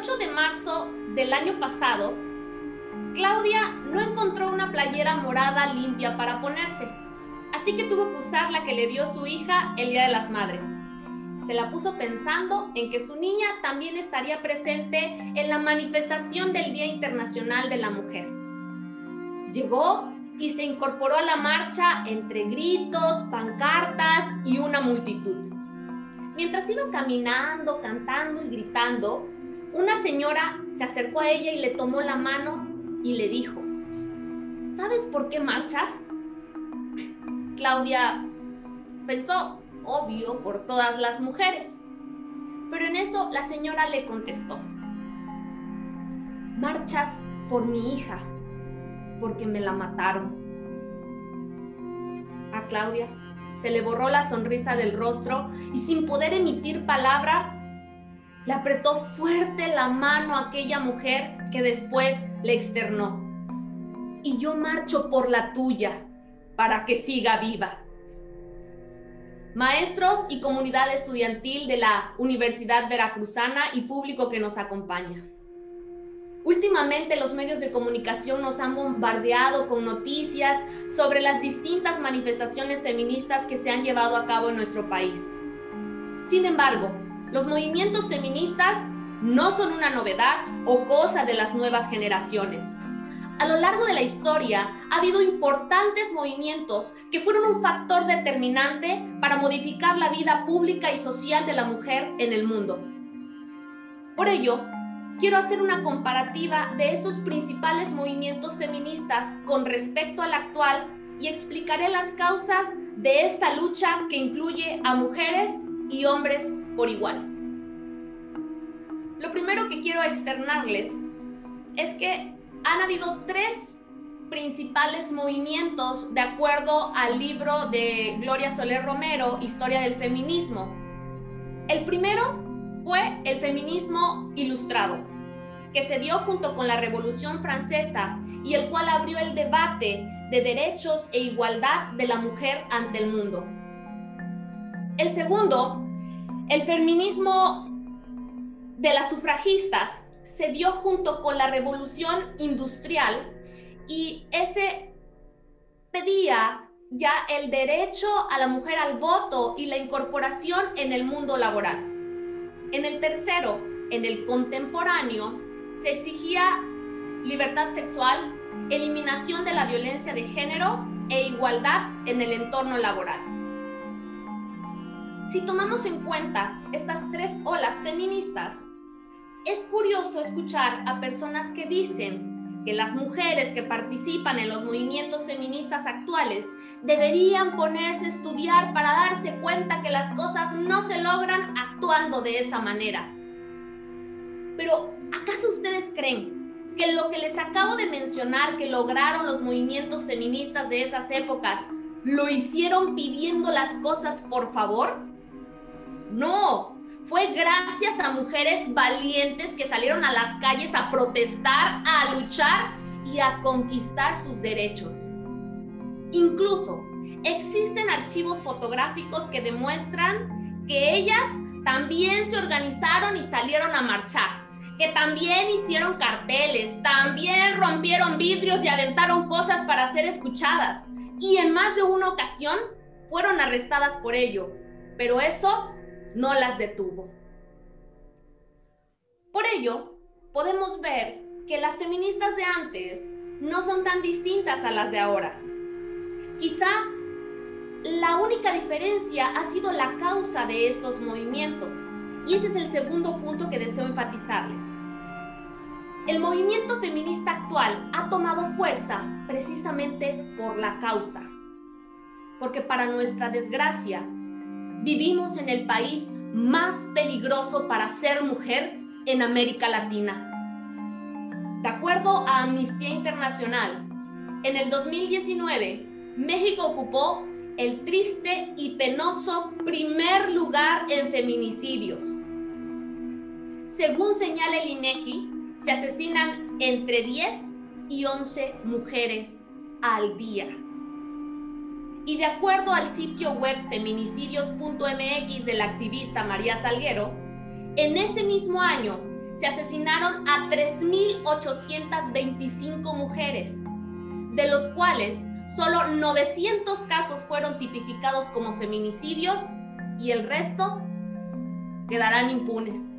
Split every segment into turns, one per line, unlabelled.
8 de marzo del año pasado, Claudia no encontró una playera morada limpia para ponerse, así que tuvo que usar la que le dio su hija el Día de las Madres. Se la puso pensando en que su niña también estaría presente en la manifestación del Día Internacional de la Mujer. Llegó y se incorporó a la marcha entre gritos, pancartas y una multitud. Mientras iba caminando, cantando y gritando, una señora se acercó a ella y le tomó la mano y le dijo, ¿sabes por qué marchas? Claudia pensó, obvio, por todas las mujeres. Pero en eso la señora le contestó, marchas por mi hija, porque me la mataron. A Claudia se le borró la sonrisa del rostro y sin poder emitir palabra, le apretó fuerte la mano a aquella mujer que después le externó. Y yo marcho por la tuya para que siga viva. Maestros y comunidad estudiantil de la Universidad Veracruzana y público que nos acompaña. Últimamente los medios de comunicación nos han bombardeado con noticias sobre las distintas manifestaciones feministas que se han llevado a cabo en nuestro país. Sin embargo, los movimientos feministas no son una novedad o cosa de las nuevas generaciones. A lo largo de la historia ha habido importantes movimientos que fueron un factor determinante para modificar la vida pública y social de la mujer en el mundo. Por ello, quiero hacer una comparativa de estos principales movimientos feministas con respecto al actual y explicaré las causas de esta lucha que incluye a mujeres y hombres por igual. Lo primero que quiero externarles es que han habido tres principales movimientos de acuerdo al libro de Gloria Soler Romero, Historia del Feminismo. El primero fue el feminismo ilustrado, que se dio junto con la Revolución Francesa y el cual abrió el debate de derechos e igualdad de la mujer ante el mundo. El segundo, el feminismo de las sufragistas, se dio junto con la Revolución Industrial y ese pedía ya el derecho a la mujer al voto y la incorporación en el mundo laboral. En el tercero, en el contemporáneo, se exigía libertad sexual, eliminación de la violencia de género e igualdad en el entorno laboral. Si tomamos en cuenta estas tres olas feministas, es curioso escuchar a personas que dicen que las mujeres que participan en los movimientos feministas actuales deberían ponerse a estudiar para darse cuenta que las cosas no se logran actuando de esa manera. Pero ¿acaso ustedes creen que lo que les acabo de mencionar que lograron los movimientos feministas de esas épocas lo hicieron pidiendo las cosas por favor? No, fue gracias a mujeres valientes que salieron a las calles a protestar, a luchar y a conquistar sus derechos. Incluso existen archivos fotográficos que demuestran que ellas también se organizaron y salieron a marchar que también hicieron carteles, también rompieron vidrios y aventaron cosas para ser escuchadas. Y en más de una ocasión fueron arrestadas por ello, pero eso no las detuvo. Por ello, podemos ver que las feministas de antes no son tan distintas a las de ahora. Quizá la única diferencia ha sido la causa de estos movimientos y ese es el segundo punto que deseo enfatizarles. El movimiento feminista actual ha tomado fuerza precisamente por la causa. Porque para nuestra desgracia, vivimos en el país más peligroso para ser mujer en América Latina. De acuerdo a Amnistía Internacional, en el 2019, México ocupó el triste y penoso primer lugar en feminicidios. Según señala el INEGI, se asesinan entre 10 y 11 mujeres al día. Y de acuerdo al sitio web feminicidios.mx de la activista María Salguero, en ese mismo año se asesinaron a 3.825 mujeres, de los cuales solo 900 casos fueron tipificados como feminicidios y el resto quedarán impunes.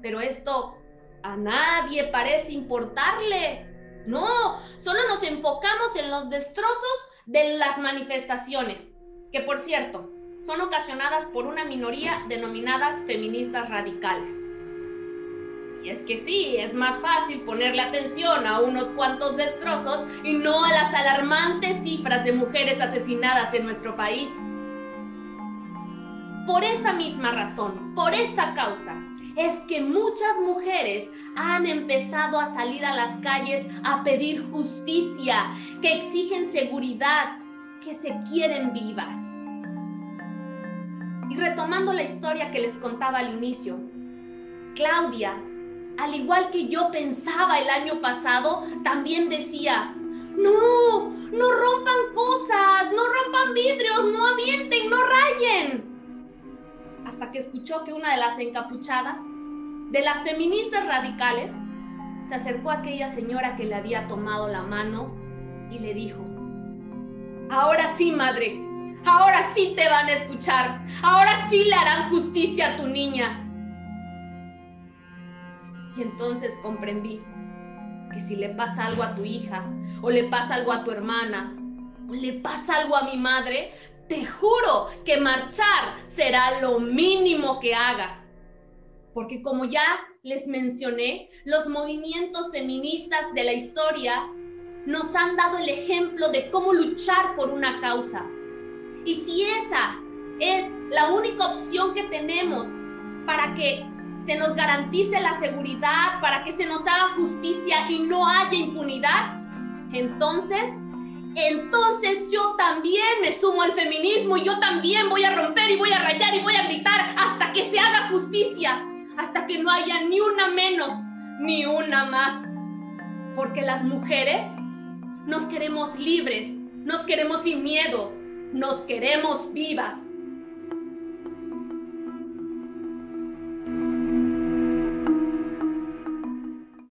Pero esto a nadie parece importarle. No, solo nos enfocamos en los destrozos de las manifestaciones, que por cierto, son ocasionadas por una minoría denominadas feministas radicales. Y es que sí, es más fácil ponerle atención a unos cuantos destrozos y no a las alarmantes cifras de mujeres asesinadas en nuestro país. Por esa misma razón, por esa causa, es que muchas mujeres han empezado a salir a las calles a pedir justicia, que exigen seguridad, que se quieren vivas. Y retomando la historia que les contaba al inicio, Claudia, al igual que yo pensaba el año pasado, también decía, no, no rompan cosas, no rompan vidrios, no avienten, no rayen hasta que escuchó que una de las encapuchadas, de las feministas radicales, se acercó a aquella señora que le había tomado la mano y le dijo, ahora sí, madre, ahora sí te van a escuchar, ahora sí le harán justicia a tu niña. Y entonces comprendí que si le pasa algo a tu hija, o le pasa algo a tu hermana, o le pasa algo a mi madre, te juro que marchar será lo mínimo que haga. Porque como ya les mencioné, los movimientos feministas de la historia nos han dado el ejemplo de cómo luchar por una causa. Y si esa es la única opción que tenemos para que se nos garantice la seguridad, para que se nos haga justicia y no haya impunidad, entonces entonces yo también me sumo al feminismo y yo también voy a romper y voy a rayar y voy a gritar hasta que se haga justicia, hasta que no haya ni una menos ni una más. Porque las mujeres nos queremos libres, nos queremos sin miedo, nos queremos vivas.